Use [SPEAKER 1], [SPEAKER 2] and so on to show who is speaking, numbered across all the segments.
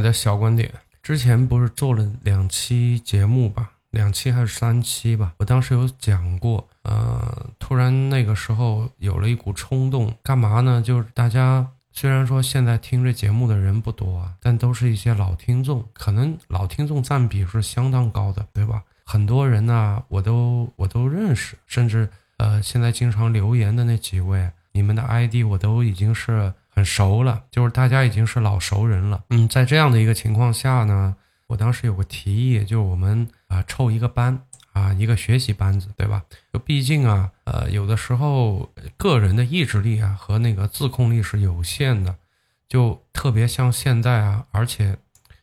[SPEAKER 1] 海的小观点，之前不是做了两期节目吧？两期还是三期吧？我当时有讲过，呃，突然那个时候有了一股冲动，干嘛呢？就是大家虽然说现在听这节目的人不多啊，但都是一些老听众，可能老听众占比是相当高的，对吧？很多人呢，我都我都认识，甚至呃，现在经常留言的那几位，你们的 ID 我都已经是很熟了，就是大家已经是老熟人了。嗯，在这样的一个情况下呢。我当时有个提议，就是我们啊凑一个班啊，一个学习班子，对吧？就毕竟啊，呃，有的时候个人的意志力啊和那个自控力是有限的，就特别像现在啊，而且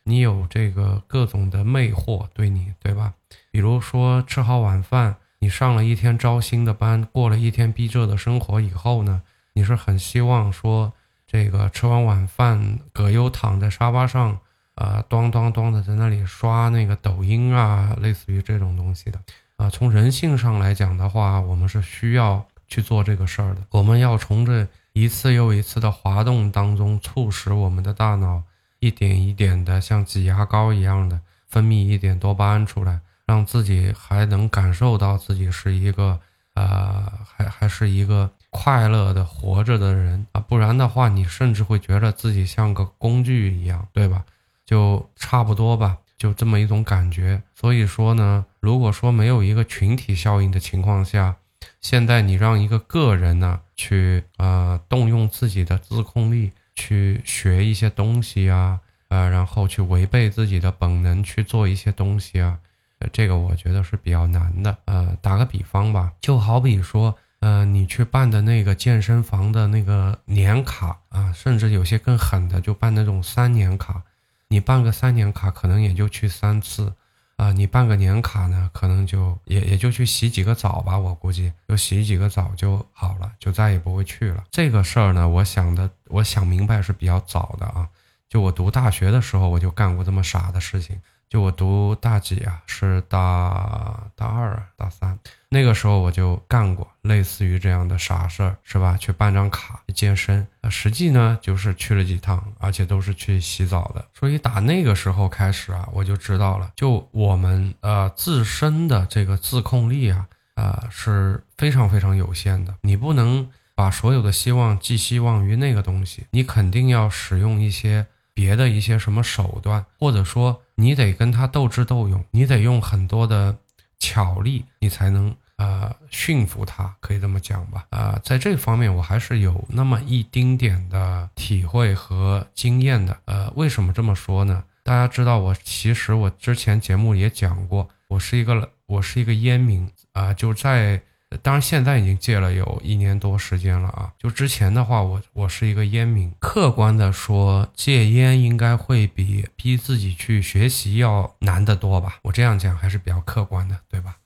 [SPEAKER 1] 你有这个各种的魅惑对你，对吧？比如说吃好晚饭，你上了一天招新的班，过了一天逼仄的生活以后呢，你是很希望说这个吃完晚饭，葛优躺在沙发上。啊，咚咚咚的在那里刷那个抖音啊，类似于这种东西的啊。从人性上来讲的话，我们是需要去做这个事儿的。我们要从这一次又一次的滑动当中，促使我们的大脑一点一点的像挤牙膏一样的分泌一点多巴胺出来，让自己还能感受到自己是一个呃，还还是一个快乐的活着的人啊。不然的话，你甚至会觉得自己像个工具一样，对吧？就差不多吧，就这么一种感觉。所以说呢，如果说没有一个群体效应的情况下，现在你让一个个人呢去呃动用自己的自控力去学一些东西啊，呃，然后去违背自己的本能去做一些东西啊，这个我觉得是比较难的。呃，打个比方吧，就好比说，呃，你去办的那个健身房的那个年卡啊，甚至有些更狠的，就办那种三年卡。你办个三年卡，可能也就去三次，啊，你办个年卡呢，可能就也也就去洗几个澡吧，我估计就洗几个澡就好了，就再也不会去了。这个事儿呢，我想的，我想明白是比较早的啊，就我读大学的时候，我就干过这么傻的事情。就我读大几啊？是大大二啊，大三。那个时候我就干过类似于这样的傻事儿，是吧？去办张卡健身，实际呢就是去了几趟，而且都是去洗澡的。所以打那个时候开始啊，我就知道了，就我们呃自身的这个自控力啊，呃是非常非常有限的。你不能把所有的希望寄希望于那个东西，你肯定要使用一些。别的一些什么手段，或者说你得跟他斗智斗勇，你得用很多的巧力，你才能呃驯服他，可以这么讲吧？啊，在这方面我还是有那么一丁点的体会和经验的。呃，为什么这么说呢？大家知道，我其实我之前节目也讲过，我是一个我是一个烟民啊，就在。当然，现在已经戒了有一年多时间了啊。就之前的话，我我是一个烟民。客观的说，戒烟应该会比逼自己去学习要难得多吧？我这样讲还是比较客观的，对吧？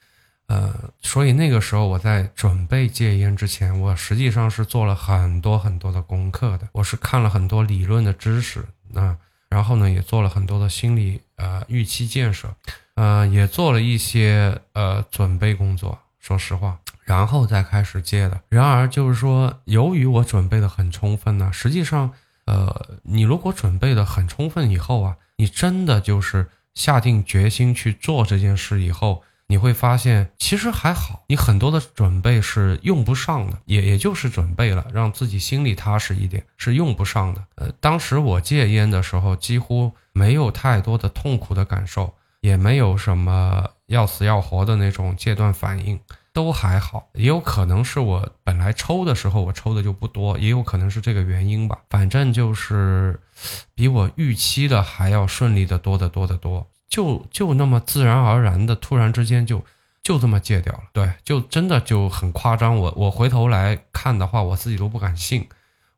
[SPEAKER 1] 呃，所以那个时候我在准备戒烟之前，我实际上是做了很多很多的功课的。我是看了很多理论的知识，那然后呢，也做了很多的心理呃预期建设，呃，也做了一些呃准备工作。说实话。然后再开始戒的。然而，就是说，由于我准备的很充分呢，实际上，呃，你如果准备的很充分以后啊，你真的就是下定决心去做这件事以后，你会发现其实还好，你很多的准备是用不上的，也也就是准备了，让自己心里踏实一点，是用不上的。呃，当时我戒烟的时候，几乎没有太多的痛苦的感受，也没有什么要死要活的那种戒断反应。都还好，也有可能是我本来抽的时候我抽的就不多，也有可能是这个原因吧。反正就是比我预期的还要顺利的多得多得多，就就那么自然而然的，突然之间就就这么戒掉了。对，就真的就很夸张。我我回头来看的话，我自己都不敢信。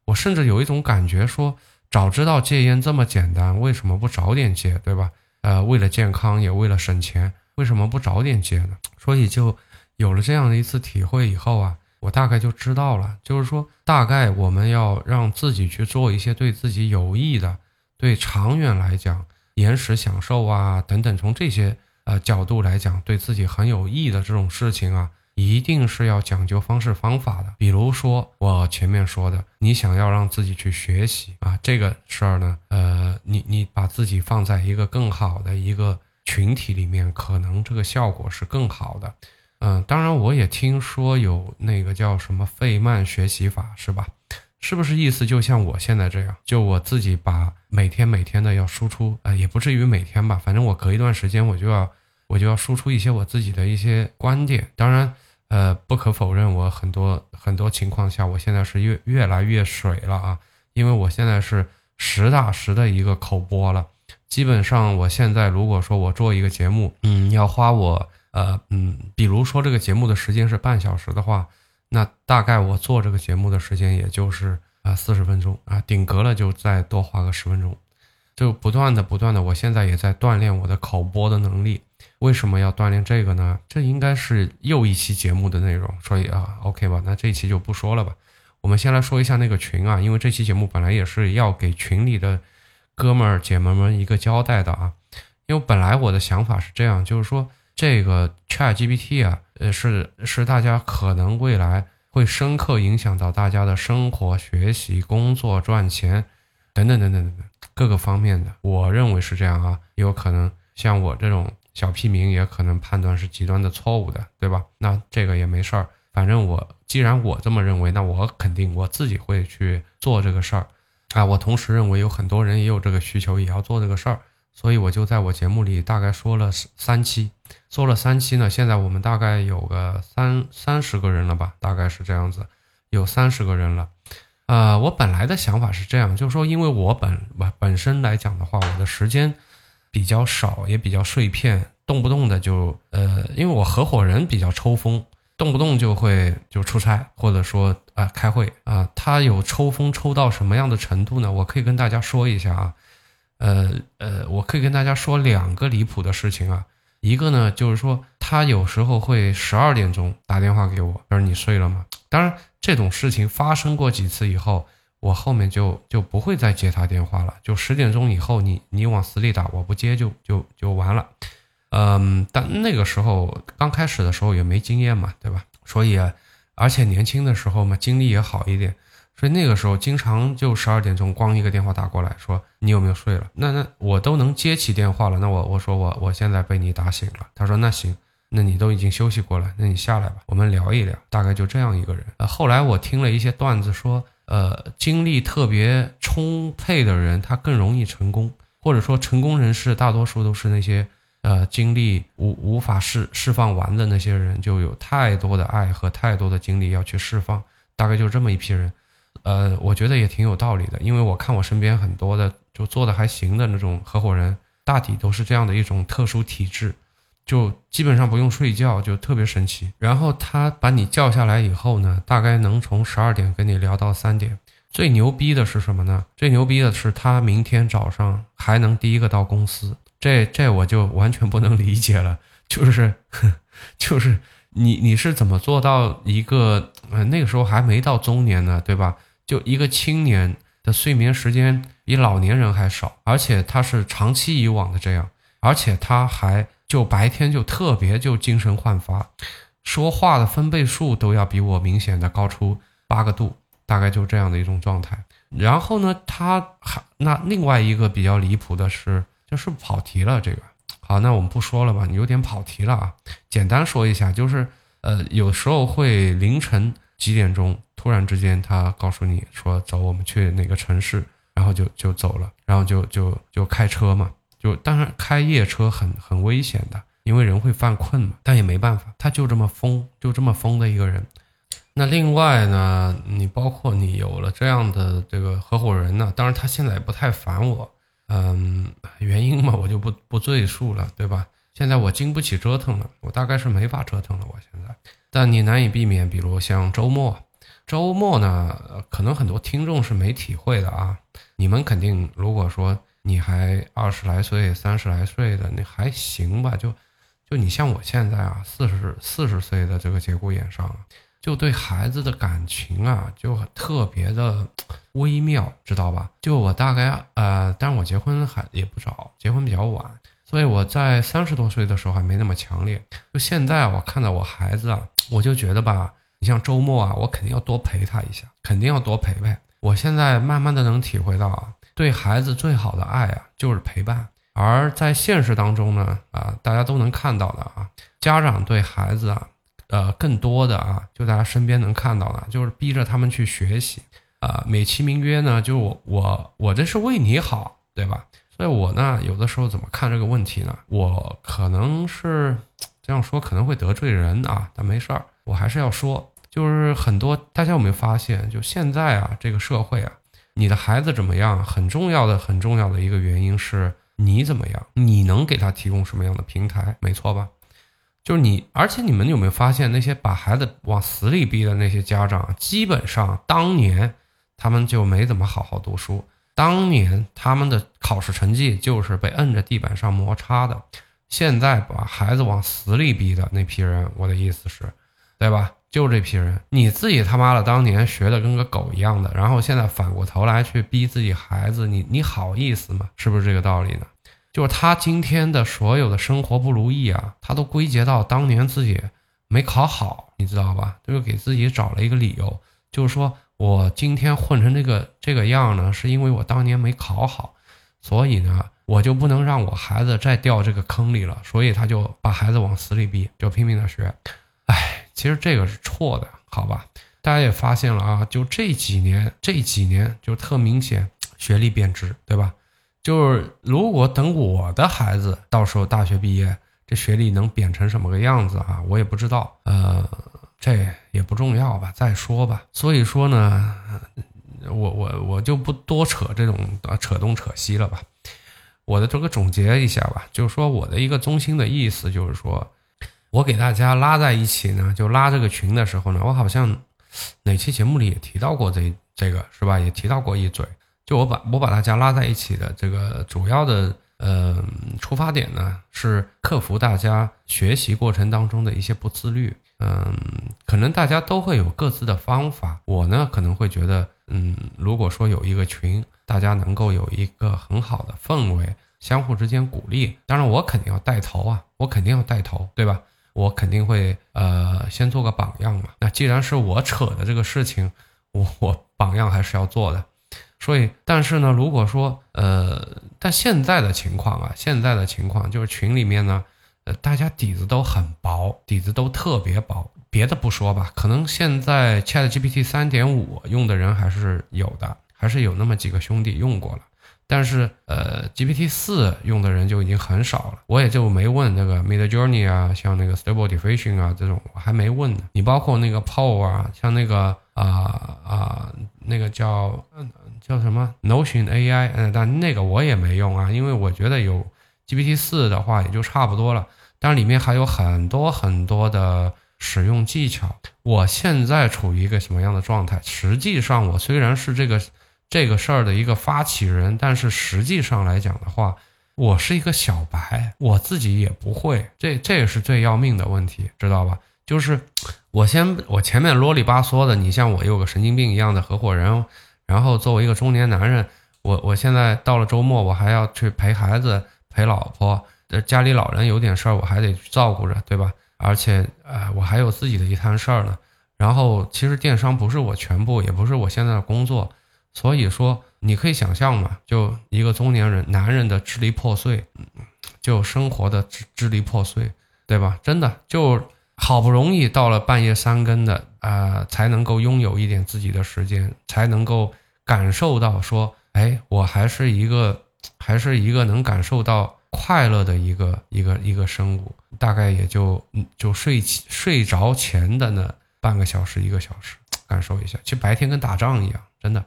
[SPEAKER 1] 我甚至有一种感觉说，早知道戒烟这么简单，为什么不早点戒，对吧？呃，为了健康也为了省钱，为什么不早点戒呢？所以就。有了这样的一次体会以后啊，我大概就知道了，就是说，大概我们要让自己去做一些对自己有益的、对长远来讲延时享受啊等等，从这些呃角度来讲，对自己很有益的这种事情啊，一定是要讲究方式方法的。比如说我前面说的，你想要让自己去学习啊，这个事儿呢，呃，你你把自己放在一个更好的一个群体里面，可能这个效果是更好的。嗯，当然我也听说有那个叫什么费曼学习法，是吧？是不是意思就像我现在这样，就我自己把每天每天的要输出，呃，也不至于每天吧，反正我隔一段时间我就要我就要输出一些我自己的一些观点。当然，呃，不可否认，我很多很多情况下，我现在是越越来越水了啊，因为我现在是实打实的一个口播了。基本上，我现在如果说我做一个节目，嗯，要花我呃嗯，比如说这个节目的时间是半小时的话。那大概我做这个节目的时间也就是啊四十分钟啊，顶格了就再多花个十分钟，就不断的不断的，我现在也在锻炼我的口播的能力。为什么要锻炼这个呢？这应该是又一期节目的内容，所以啊，OK 吧，那这一期就不说了吧。我们先来说一下那个群啊，因为这期节目本来也是要给群里的哥们儿姐们们一个交代的啊。因为本来我的想法是这样，就是说。这个 Chat GPT 啊，呃，是是大家可能未来会深刻影响到大家的生活、学习、工作、赚钱等等等等等等各个方面的。我认为是这样啊，有可能像我这种小屁民也可能判断是极端的错误的，对吧？那这个也没事儿，反正我既然我这么认为，那我肯定我自己会去做这个事儿啊。我同时认为有很多人也有这个需求，也要做这个事儿。所以我就在我节目里大概说了三期，做了三期呢。现在我们大概有个三三十个人了吧，大概是这样子，有三十个人了。呃，我本来的想法是这样，就是说，因为我本本本身来讲的话，我的时间比较少，也比较碎片，动不动的就呃，因为我合伙人比较抽风，动不动就会就出差，或者说啊开会啊，他有抽风抽到什么样的程度呢？我可以跟大家说一下啊。呃呃，我可以跟大家说两个离谱的事情啊。一个呢，就是说他有时候会十二点钟打电话给我，他说你睡了吗？当然，这种事情发生过几次以后，我后面就就不会再接他电话了。就十点钟以后，你你往死里打，我不接就就就完了。嗯，但那个时候刚开始的时候也没经验嘛，对吧？所以，而且年轻的时候嘛，精力也好一点。所以那个时候经常就十二点钟，咣一个电话打过来，说你有没有睡了？那那我都能接起电话了。那我我说我我现在被你打醒了。他说那行，那你都已经休息过了，那你下来吧，我们聊一聊。大概就这样一个人。呃，后来我听了一些段子，说呃精力特别充沛的人，他更容易成功，或者说成功人士大多数都是那些呃精力无无法释释放完的那些人，就有太多的爱和太多的精力要去释放。大概就这么一批人。呃，我觉得也挺有道理的，因为我看我身边很多的就做的还行的那种合伙人，大体都是这样的一种特殊体质，就基本上不用睡觉，就特别神奇。然后他把你叫下来以后呢，大概能从十二点跟你聊到三点。最牛逼的是什么呢？最牛逼的是他明天早上还能第一个到公司，这这我就完全不能理解了，就是就是你你是怎么做到一个呃那个时候还没到中年呢，对吧？就一个青年的睡眠时间比老年人还少，而且他是长期以往的这样，而且他还就白天就特别就精神焕发，说话的分贝数都要比我明显的高出八个度，大概就这样的一种状态。然后呢，他还那另外一个比较离谱的是，就是跑题了。这个好，那我们不说了吧，有点跑题了啊。简单说一下，就是呃，有时候会凌晨几点钟。突然之间，他告诉你说：“走，我们去哪个城市？”然后就就走了，然后就就就开车嘛。就当然开夜车很很危险的，因为人会犯困嘛。但也没办法，他就这么疯，就这么疯的一个人。那另外呢，你包括你有了这样的这个合伙人呢，当然他现在也不太烦我，嗯，原因嘛，我就不不赘述了，对吧？现在我经不起折腾了，我大概是没法折腾了。我现在，但你难以避免，比如像周末。周末呢，可能很多听众是没体会的啊。你们肯定，如果说你还二十来岁、三十来岁的，你还行吧？就就你像我现在啊，四十四十岁的这个节骨眼上，就对孩子的感情啊，就特别的微妙，知道吧？就我大概呃，但是我结婚还也不早，结婚比较晚。所以我在三十多岁的时候还没那么强烈。就现在我看到我孩子啊，我就觉得吧，你像周末啊，我肯定要多陪他一下，肯定要多陪陪。我现在慢慢的能体会到啊，对孩子最好的爱啊，就是陪伴。而在现实当中呢，啊，大家都能看到的啊，家长对孩子啊，呃，更多的啊，就大家身边能看到的，就是逼着他们去学习。啊，美其名曰呢，就我我我这是为你好，对吧？所以我呢，有的时候怎么看这个问题呢？我可能是这样说，可能会得罪人啊，但没事儿，我还是要说，就是很多大家有没有发现，就现在啊，这个社会啊，你的孩子怎么样，很重要的很重要的一个原因是你怎么样，你能给他提供什么样的平台，没错吧？就是你，而且你们有没有发现，那些把孩子往死里逼的那些家长，基本上当年。他们就没怎么好好读书，当年他们的考试成绩就是被摁着地板上摩擦的。现在把孩子往死里逼的那批人，我的意思是，对吧？就这批人，你自己他妈的当年学的跟个狗一样的，然后现在反过头来去逼自己孩子，你你好意思吗？是不是这个道理呢？就是他今天的所有的生活不如意啊，他都归结到当年自己没考好，你知道吧？就是给自己找了一个理由，就是说。我今天混成这个这个样呢，是因为我当年没考好，所以呢，我就不能让我孩子再掉这个坑里了，所以他就把孩子往死里逼，就拼命的学。哎，其实这个是错的，好吧？大家也发现了啊，就这几年，这几年就特明显学历贬值，对吧？就是如果等我的孩子到时候大学毕业，这学历能贬成什么个样子啊？我也不知道，呃。这也不重要吧，再说吧。所以说呢，我我我就不多扯这种扯东扯西了吧。我的这个总结一下吧，就是说我的一个中心的意思就是说，我给大家拉在一起呢，就拉这个群的时候呢，我好像哪期节目里也提到过这这个是吧？也提到过一嘴。就我把我把大家拉在一起的这个主要的呃出发点呢，是克服大家学习过程当中的一些不自律。嗯，可能大家都会有各自的方法。我呢，可能会觉得，嗯，如果说有一个群，大家能够有一个很好的氛围，相互之间鼓励。当然，我肯定要带头啊，我肯定要带头，对吧？我肯定会，呃，先做个榜样嘛。那既然是我扯的这个事情，我我榜样还是要做的。所以，但是呢，如果说，呃，但现在的情况啊，现在的情况就是群里面呢。呃，大家底子都很薄，底子都特别薄。别的不说吧，可能现在 Chat GPT 三点五用的人还是有的，还是有那么几个兄弟用过了。但是，呃，GPT 四用的人就已经很少了。我也就没问那个 Mid Journey 啊，像那个 Stable Diffusion 啊这种，我还没问呢。你包括那个 Paul 啊，像那个啊啊那个叫叫什么 Notion AI，嗯，但那个我也没用啊，因为我觉得有。GPT 四的话也就差不多了，但里面还有很多很多的使用技巧。我现在处于一个什么样的状态？实际上，我虽然是这个这个事儿的一个发起人，但是实际上来讲的话，我是一个小白，我自己也不会。这这也是最要命的问题，知道吧？就是我先我前面啰里吧嗦的，你像我有个神经病一样的合伙人，然后作为一个中年男人，我我现在到了周末，我还要去陪孩子。陪老婆，家里老人有点事儿，我还得去照顾着，对吧？而且，呃，我还有自己的一摊事儿呢。然后，其实电商不是我全部，也不是我现在的工作。所以说，你可以想象嘛，就一个中年人，男人的支离破碎，就生活的支支离破碎，对吧？真的，就好不容易到了半夜三更的啊，才能够拥有一点自己的时间，才能够感受到说，哎，我还是一个。还是一个能感受到快乐的一个一个一个生物，大概也就就睡睡着前的那半个小时一个小时，感受一下。其实白天跟打仗一样，真的。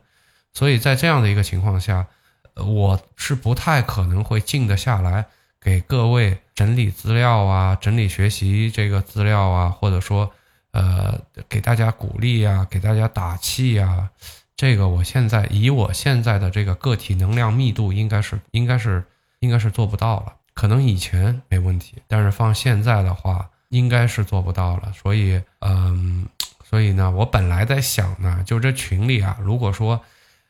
[SPEAKER 1] 所以在这样的一个情况下，我是不太可能会静得下来给各位整理资料啊，整理学习这个资料啊，或者说呃给大家鼓励啊，给大家打气啊。这个我现在以我现在的这个个体能量密度，应该是应该是应该是做不到了。可能以前没问题，但是放现在的话，应该是做不到了。所以，嗯，所以呢，我本来在想呢，就这群里啊，如果说，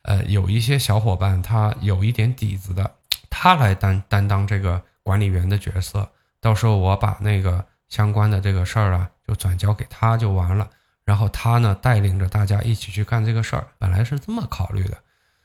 [SPEAKER 1] 呃，有一些小伙伴他有一点底子的，他来担担当这个管理员的角色，到时候我把那个相关的这个事儿啊，就转交给他就完了。然后他呢，带领着大家一起去干这个事儿，本来是这么考虑的。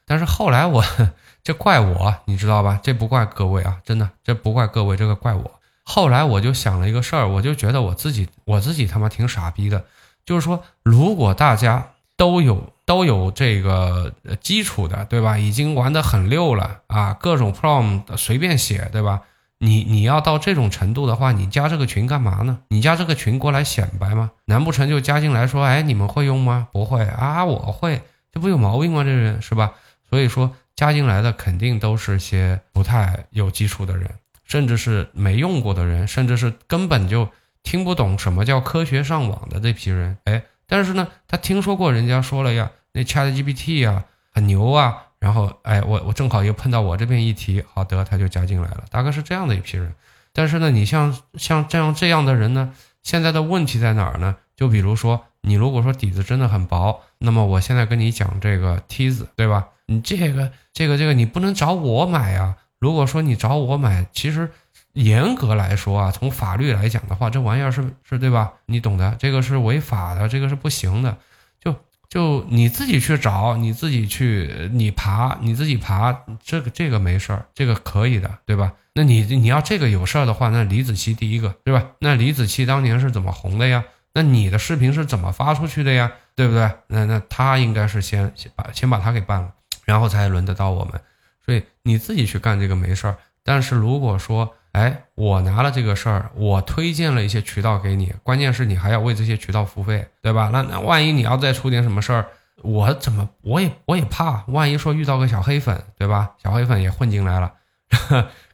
[SPEAKER 1] 但是后来我，这怪我，你知道吧？这不怪各位啊，真的，这不怪各位，这个怪我。后来我就想了一个事儿，我就觉得我自己，我自己他妈挺傻逼的。就是说，如果大家都有都有这个基础的，对吧？已经玩得很溜了啊，各种 prom 随便写，对吧？你你要到这种程度的话，你加这个群干嘛呢？你加这个群过来显摆吗？难不成就加进来说，哎，你们会用吗？不会啊，我会，这不有毛病吗？这人是吧？所以说加进来的肯定都是些不太有基础的人，甚至是没用过的人，甚至是根本就。听不懂什么叫科学上网的这批人，哎，但是呢，他听说过人家说了呀，那 ChatGPT 呀很牛啊，然后哎，我我正好又碰到我这边一提，好得他就加进来了，大概是这样的一批人。但是呢，你像像这样这样的人呢，现在的问题在哪儿呢？就比如说，你如果说底子真的很薄，那么我现在跟你讲这个梯子，对吧？你这个这个这个你不能找我买啊。如果说你找我买，其实。严格来说啊，从法律来讲的话，这玩意儿是是对吧？你懂的，这个是违法的，这个是不行的。就就你自己去找，你自己去你爬，你自己爬，这个这个没事儿，这个可以的，对吧？那你你要这个有事儿的话，那李子柒第一个，对吧？那李子柒当年是怎么红的呀？那你的视频是怎么发出去的呀？对不对？那那他应该是先先把先把他给办了，然后才轮得到我们。所以你自己去干这个没事儿。但是如果说，哎，我拿了这个事儿，我推荐了一些渠道给你，关键是你还要为这些渠道付费，对吧？那那万一你要再出点什么事儿，我怎么我也我也怕，万一说遇到个小黑粉，对吧？小黑粉也混进来了，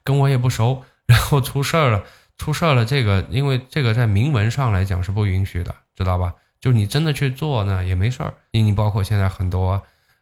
[SPEAKER 1] 跟我也不熟，然后出事儿了，出事儿了，这个因为这个在明文上来讲是不允许的，知道吧？就你真的去做呢也没事儿，你你包括现在很多，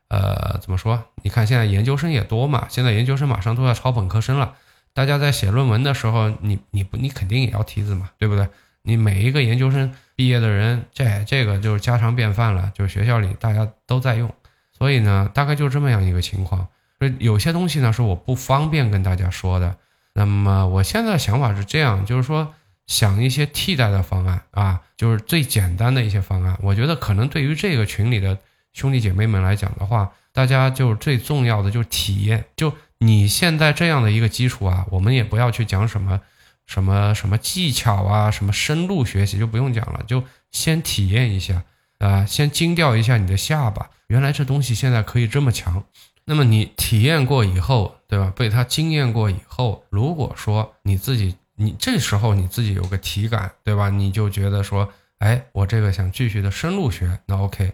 [SPEAKER 1] 呃，怎么说？你看现在研究生也多嘛，现在研究生马上都要超本科生了。大家在写论文的时候，你你不你肯定也要提子嘛，对不对？你每一个研究生毕业的人，这这个就是家常便饭了，就是学校里大家都在用，所以呢，大概就这么样一个情况。所以有些东西呢是我不方便跟大家说的。那么我现在的想法是这样，就是说想一些替代的方案啊，就是最简单的一些方案。我觉得可能对于这个群里的兄弟姐妹们来讲的话，大家就最重要的就是体验，就。你现在这样的一个基础啊，我们也不要去讲什么什么什么技巧啊，什么深入学习就不用讲了，就先体验一下啊，先惊掉一下你的下巴，原来这东西现在可以这么强。那么你体验过以后，对吧？被他惊艳过以后，如果说你自己，你这时候你自己有个体感，对吧？你就觉得说，哎，我这个想继续的深入学，那 OK，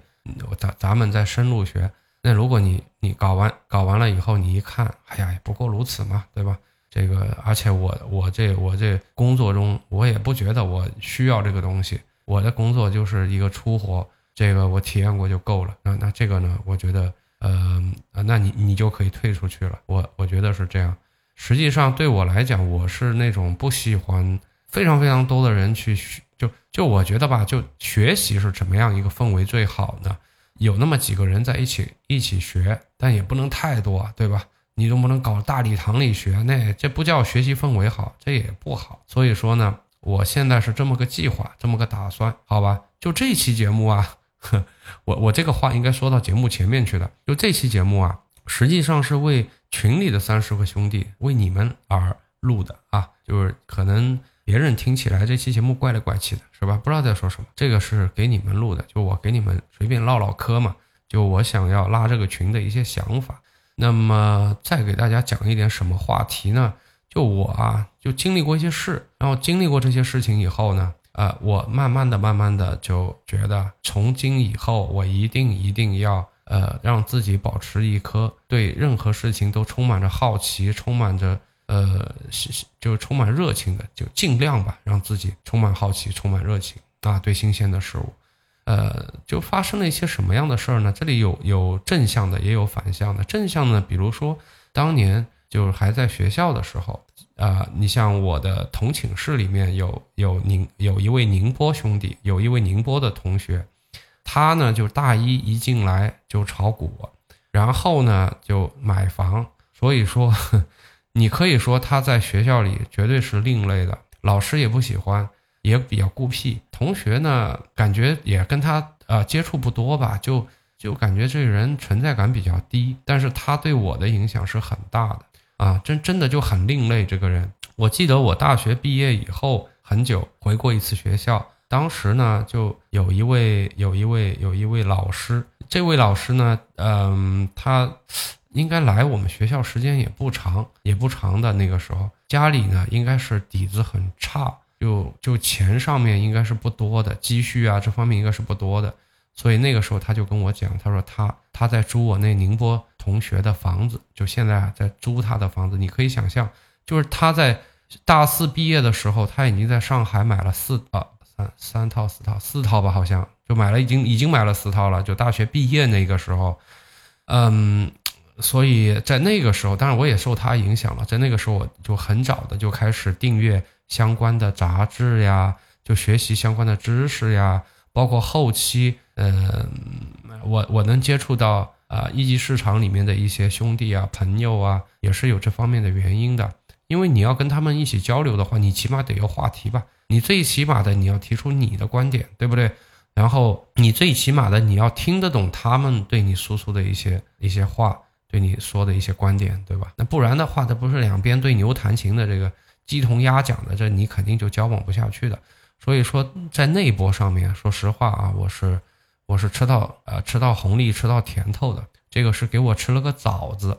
[SPEAKER 1] 咱咱们再深入学。那如果你你搞完搞完了以后，你一看，哎呀，也不过如此嘛，对吧？这个，而且我我这我这工作中，我也不觉得我需要这个东西，我的工作就是一个出活，这个我体验过就够了。那那这个呢，我觉得，呃，那你你就可以退出去了。我我觉得是这样。实际上对我来讲，我是那种不喜欢非常非常多的人去就就我觉得吧，就学习是怎么样一个氛围最好呢？有那么几个人在一起一起学，但也不能太多，对吧？你总不能搞大礼堂里学，那这不叫学习氛围好，这也不好。所以说呢，我现在是这么个计划，这么个打算，好吧？就这期节目啊，我我这个话应该说到节目前面去的。就这期节目啊，实际上是为群里的三十个兄弟，为你们而录的啊，就是可能。别人听起来这期节目怪里怪气的，是吧？不知道在说什么。这个是给你们录的，就我给你们随便唠唠嗑嘛。就我想要拉这个群的一些想法。那么再给大家讲一点什么话题呢？就我啊，就经历过一些事，然后经历过这些事情以后呢，呃，我慢慢的、慢慢的就觉得，从今以后我一定一定要呃，让自己保持一颗对任何事情都充满着好奇，充满着。呃，是就是充满热情的，就尽量吧，让自己充满好奇，充满热情啊，对新鲜的事物。呃，就发生了一些什么样的事儿呢？这里有有正向的，也有反向的。正向呢，比如说当年就是还在学校的时候，啊，你像我的同寝室里面有有宁有一位宁波兄弟，有一位宁波的同学，他呢就大一一进来就炒股，然后呢就买房，所以说。你可以说他在学校里绝对是另类的，老师也不喜欢，也比较孤僻。同学呢，感觉也跟他呃接触不多吧，就就感觉这人存在感比较低。但是他对我的影响是很大的啊，真真的就很另类。这个人，我记得我大学毕业以后很久回过一次学校，当时呢就有一位有一位有一位老师，这位老师呢，嗯，他。应该来我们学校时间也不长，也不长的那个时候，家里呢应该是底子很差，就就钱上面应该是不多的，积蓄啊这方面应该是不多的，所以那个时候他就跟我讲，他说他他在租我那宁波同学的房子，就现在在租他的房子，你可以想象，就是他在大四毕业的时候，他已经在上海买了四啊三三套四套四套吧，好像就买了已经已经买了四套了，就大学毕业那个时候，嗯。所以在那个时候，当然我也受他影响了。在那个时候，我就很早的就开始订阅相关的杂志呀，就学习相关的知识呀，包括后期，嗯，我我能接触到啊一级市场里面的一些兄弟啊、朋友啊，也是有这方面的原因的。因为你要跟他们一起交流的话，你起码得有话题吧，你最起码的你要提出你的观点，对不对？然后你最起码的你要听得懂他们对你输出的一些一些话。对你说的一些观点，对吧？那不然的话，这不是两边对牛弹琴的这个鸡同鸭讲的，这你肯定就交往不下去的。所以说，在那一波上面，说实话啊，我是我是吃到呃吃到红利、吃到甜头的，这个是给我吃了个枣子。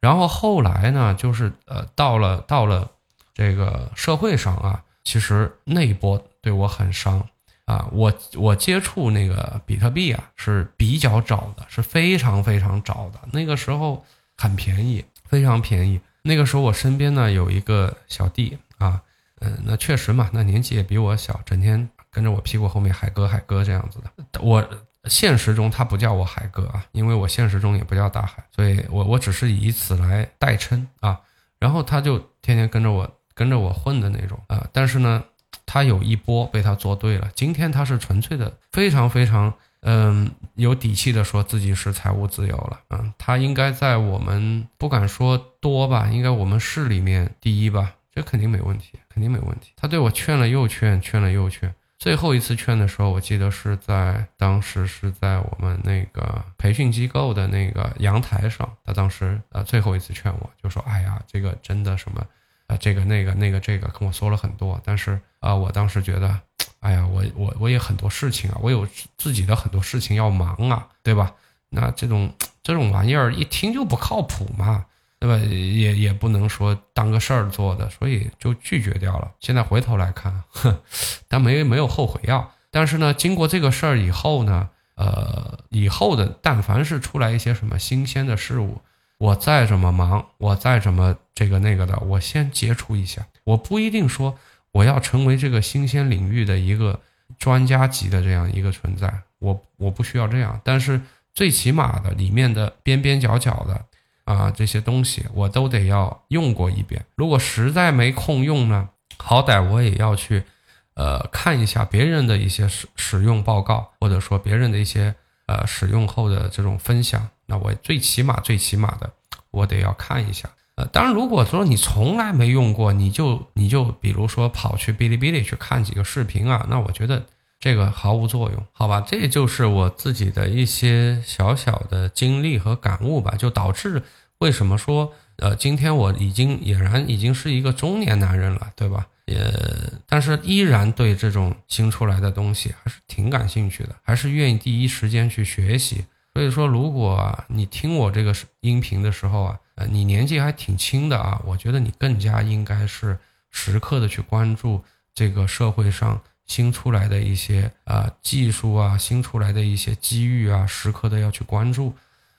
[SPEAKER 1] 然后后来呢，就是呃到了到了这个社会上啊，其实那一波对我很伤。啊，我我接触那个比特币啊是比较早的，是非常非常早的。那个时候很便宜，非常便宜。那个时候我身边呢有一个小弟啊，嗯，那确实嘛，那年纪也比我小，整天跟着我屁股后面海哥海哥这样子的。我现实中他不叫我海哥啊，因为我现实中也不叫大海，所以我我只是以此来代称啊。然后他就天天跟着我跟着我混的那种啊，但是呢。他有一波被他做对了，今天他是纯粹的，非常非常，嗯，有底气的说自己是财务自由了，嗯，他应该在我们不敢说多吧，应该我们市里面第一吧，这肯定没问题，肯定没问题。他对我劝了又劝，劝了又劝，最后一次劝的时候，我记得是在当时是在我们那个培训机构的那个阳台上，他当时呃最后一次劝我就说，哎呀，这个真的什么。啊，这个那个那个这个跟我说了很多，但是啊，我当时觉得，哎呀，我我我也很多事情啊，我有自己的很多事情要忙啊，对吧？那这种这种玩意儿一听就不靠谱嘛，对吧？也也不能说当个事儿做的，所以就拒绝掉了。现在回头来看，哼，但没没有后悔药。但是呢，经过这个事儿以后呢，呃，以后的但凡是出来一些什么新鲜的事物。我再怎么忙，我再怎么这个那个的，我先接触一下。我不一定说我要成为这个新鲜领域的一个专家级的这样一个存在，我我不需要这样。但是最起码的里面的边边角角的啊这些东西，我都得要用过一遍。如果实在没空用呢，好歹我也要去呃看一下别人的一些使使用报告，或者说别人的一些呃使用后的这种分享。我最起码最起码的，我得要看一下。呃，当然，如果说你从来没用过，你就你就比如说跑去哔哩哔哩去看几个视频啊，那我觉得这个毫无作用，好吧？这就是我自己的一些小小的经历和感悟吧，就导致为什么说，呃，今天我已经俨然已经是一个中年男人了，对吧？也，但是依然对这种新出来的东西还是挺感兴趣的，还是愿意第一时间去学习。所以说，如果你听我这个音频的时候啊，呃，你年纪还挺轻的啊，我觉得你更加应该是时刻的去关注这个社会上新出来的一些啊技术啊，新出来的一些机遇啊，时刻的要去关注。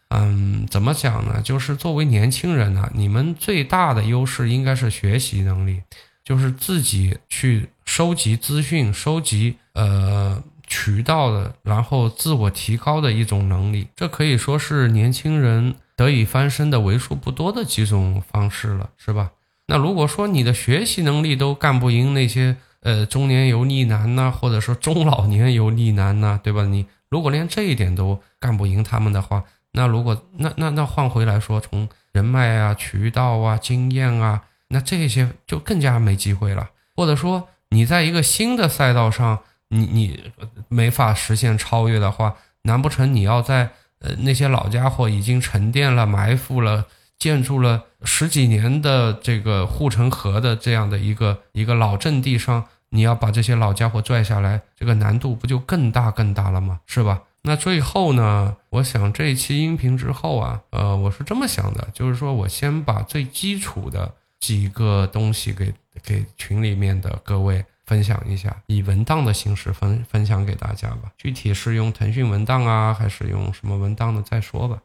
[SPEAKER 1] 嗯，怎么讲呢？就是作为年轻人呢，你们最大的优势应该是学习能力，就是自己去收集资讯，收集呃。渠道的，然后自我提高的一种能力，这可以说是年轻人得以翻身的为数不多的几种方式了，是吧？那如果说你的学习能力都干不赢那些呃中年油腻男呐，或者说中老年油腻男呐，对吧？你如果连这一点都干不赢他们的话，那如果那那那换回来说，从人脉啊、渠道啊、经验啊，那这些就更加没机会了。或者说，你在一个新的赛道上，你你没法实现超越的话，难不成你要在呃那些老家伙已经沉淀了、埋伏了、建筑了十几年的这个护城河的这样的一个一个老阵地上，你要把这些老家伙拽下来，这个难度不就更大更大了吗？是吧？那最后呢？我想这一期音频之后啊，呃，我是这么想的，就是说我先把最基础的几个东西给给群里面的各位分享一下，以文档的形式分分享给大家吧。具体是用腾讯文档啊，还是用什么文档的再说吧。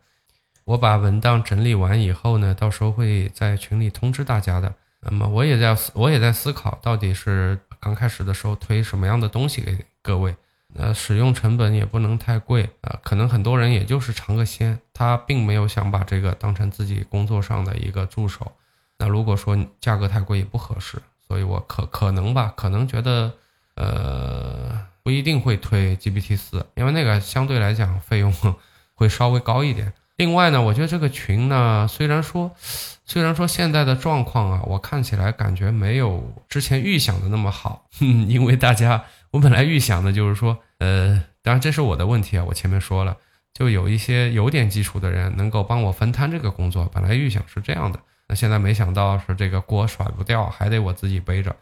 [SPEAKER 1] 我把文档整理完以后呢，到时候会在群里通知大家的。那么我也在我也在思考，到底是刚开始的时候推什么样的东西给各位。呃，使用成本也不能太贵啊，可能很多人也就是尝个鲜，他并没有想把这个当成自己工作上的一个助手。那如果说价格太贵也不合适，所以我可可能吧，可能觉得呃不一定会推 GPT 四，因为那个相对来讲费用会稍微高一点。另外呢，我觉得这个群呢，虽然说虽然说现在的状况啊，我看起来感觉没有之前预想的那么好，因为大家。我本来预想的就是说，呃，当然这是我的问题啊。我前面说了，就有一些有点基础的人能够帮我分摊这个工作。本来预想是这样的，那现在没想到是这个锅甩不掉，还得我自己背着。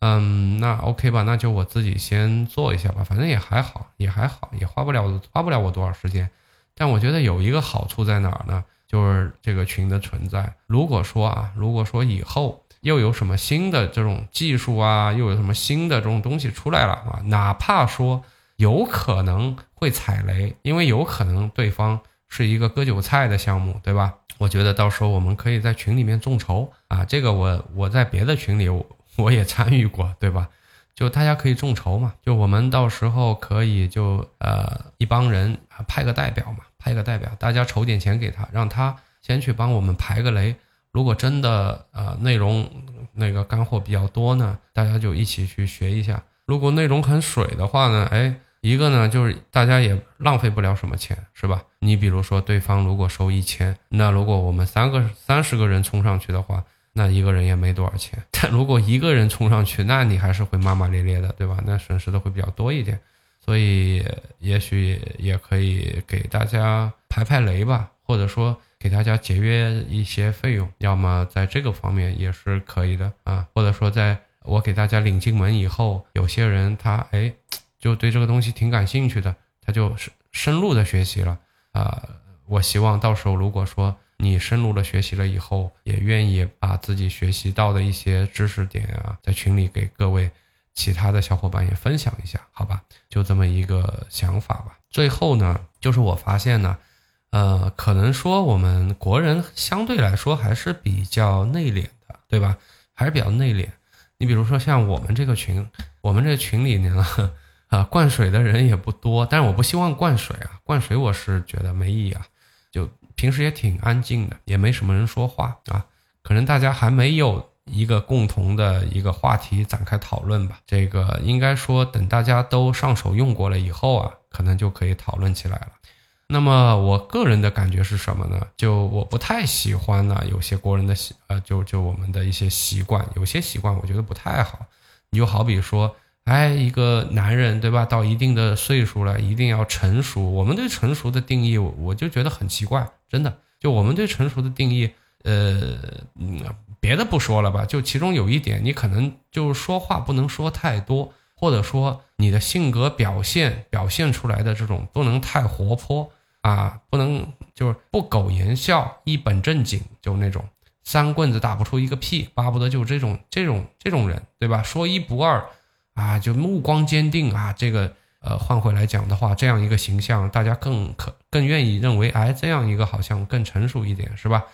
[SPEAKER 1] 嗯，那 OK 吧，那就我自己先做一下吧，反正也还好，也还好，也花不了花不了我多少时间。但我觉得有一个好处在哪儿呢？就是这个群的存在。如果说啊，如果说以后。又有什么新的这种技术啊？又有什么新的这种东西出来了啊？哪怕说有可能会踩雷，因为有可能对方是一个割韭菜的项目，对吧？我觉得到时候我们可以在群里面众筹啊，这个我我在别的群里我也参与过，对吧？就大家可以众筹嘛，就我们到时候可以就呃一帮人派个代表嘛，派个代表，大家筹点钱给他，让他先去帮我们排个雷。如果真的呃内容那个干货比较多呢，大家就一起去学一下。如果内容很水的话呢，哎，一个呢就是大家也浪费不了什么钱，是吧？你比如说对方如果收一千，那如果我们三个三十个人冲上去的话，那一个人也没多少钱。但如果一个人冲上去，那你还是会骂骂咧咧的，对吧？那损失的会比较多一点。所以也许也可以给大家排排雷吧，或者说。给大家节约一些费用，要么在这个方面也是可以的啊，或者说在我给大家领进门以后，有些人他哎就对这个东西挺感兴趣的，他就深深入的学习了啊。我希望到时候如果说你深入的学习了以后，也愿意把自己学习到的一些知识点啊，在群里给各位其他的小伙伴也分享一下，好吧？就这么一个想法吧。最后呢，就是我发现呢。呃，可能说我们国人相对来说还是比较内敛的，对吧？还是比较内敛。你比如说像我们这个群，我们这个群里呢，啊，灌水的人也不多。但是我不希望灌水啊，灌水我是觉得没意义啊。就平时也挺安静的，也没什么人说话啊。可能大家还没有一个共同的一个话题展开讨论吧。这个应该说等大家都上手用过了以后啊，可能就可以讨论起来了。那么我个人的感觉是什么呢？就我不太喜欢呢，有些国人的习呃，就就我们的一些习惯，有些习惯我觉得不太好。你就好比说，哎，一个男人对吧，到一定的岁数了，一定要成熟。我们对成熟的定义，我就觉得很奇怪，真的。就我们对成熟的定义，呃，别的不说了吧，就其中有一点，你可能就是说话不能说太多。或者说你的性格表现表现出来的这种不能太活泼啊，不能就是不苟言笑，一本正经，就那种三棍子打不出一个屁，巴不得就这种这种这种人，对吧？说一不二啊，就目光坚定啊，这个呃换回来讲的话，这样一个形象，大家更可更愿意认为，哎，这样一个好像更成熟一点，是吧？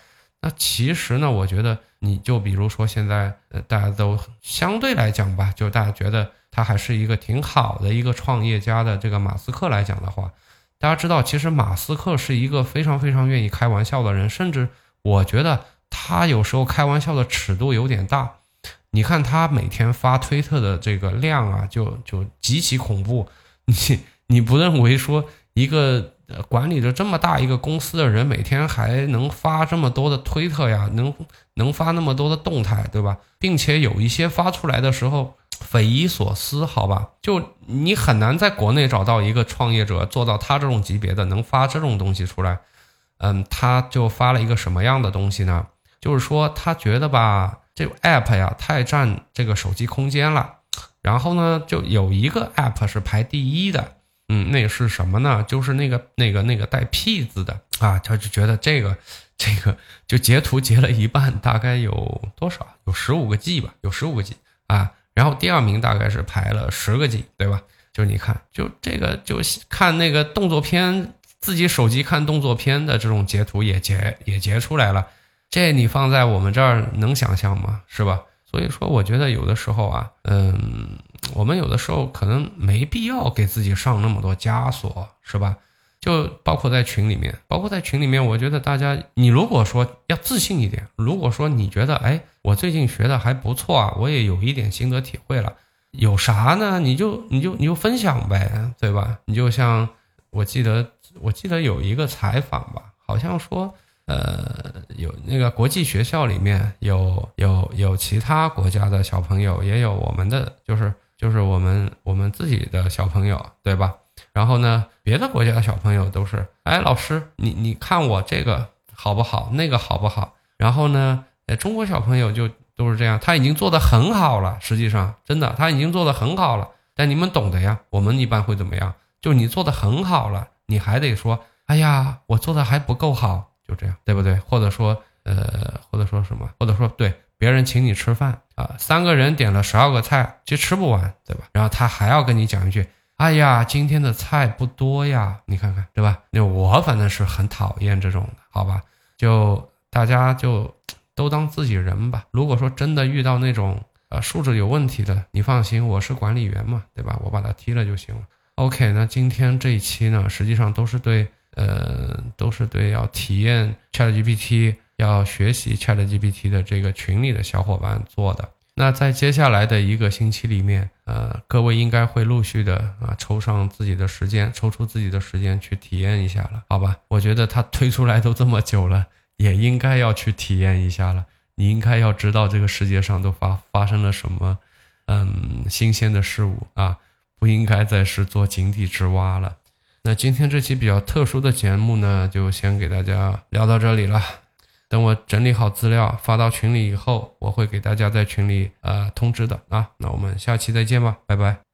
[SPEAKER 1] 那其实呢，我觉得你就比如说现在呃大家都相对来讲吧，就大家觉得。他还是一个挺好的一个创业家的这个马斯克来讲的话，大家知道，其实马斯克是一个非常非常愿意开玩笑的人，甚至我觉得他有时候开玩笑的尺度有点大。你看他每天发推特的这个量啊，就就极其恐怖。你你不认为说一个管理着这么大一个公司的人，每天还能发这么多的推特呀，能能发那么多的动态，对吧？并且有一些发出来的时候匪夷所思，好吧？就你很难在国内找到一个创业者做到他这种级别的，能发这种东西出来。嗯，他就发了一个什么样的东西呢？就是说他觉得吧，这个 app 呀太占这个手机空间了。然后呢，就有一个 app 是排第一的。嗯，那是什么呢？就是那个那个那个带 P 字的啊，他就觉得这个这个就截图截了一半，大概有多少？有十五个 G 吧，有十五个 G 啊。然后第二名大概是排了十个 G，对吧？就你看，就这个就看那个动作片，自己手机看动作片的这种截图也截也截出来了，这你放在我们这儿能想象吗？是吧？所以说，我觉得有的时候啊，嗯。我们有的时候可能没必要给自己上那么多枷锁，是吧？就包括在群里面，包括在群里面，我觉得大家，你如果说要自信一点，如果说你觉得，哎，我最近学的还不错啊，我也有一点心得体会了，有啥呢？你就你就你就分享呗，对吧？你就像我记得我记得有一个采访吧，好像说。呃，有那个国际学校里面有有有其他国家的小朋友，也有我们的，就是就是我们我们自己的小朋友，对吧？然后呢，别的国家的小朋友都是，哎，老师，你你看我这个好不好？那个好不好？然后呢，呃，中国小朋友就都是这样，他已经做的很好了，实际上真的他已经做的很好了。但你们懂的呀，我们一般会怎么样？就你做的很好了，你还得说，哎呀，我做的还不够好。就这样，对不对？或者说，呃，或者说什么？或者说，对别人请你吃饭啊，三个人点了十二个菜，其实吃不完，对吧？然后他还要跟你讲一句：“哎呀，今天的菜不多呀，你看看，对吧？”那我反正是很讨厌这种的，好吧？就大家就都当自己人吧。如果说真的遇到那种呃素质有问题的，你放心，我是管理员嘛，对吧？我把他踢了就行了。OK，那今天这一期呢，实际上都是对。呃，都是对要体验 ChatGPT、要学习 ChatGPT 的这个群里的小伙伴做的。那在接下来的一个星期里面，呃，各位应该会陆续的啊抽上自己的时间，抽出自己的时间去体验一下了，好吧？我觉得它推出来都这么久了，也应该要去体验一下了。你应该要知道这个世界上都发发生了什么，嗯，新鲜的事物啊，不应该再是做井底之蛙了。那今天这期比较特殊的节目呢，就先给大家聊到这里了。等我整理好资料发到群里以后，我会给大家在群里呃通知的啊。那我们下期再见吧，拜拜。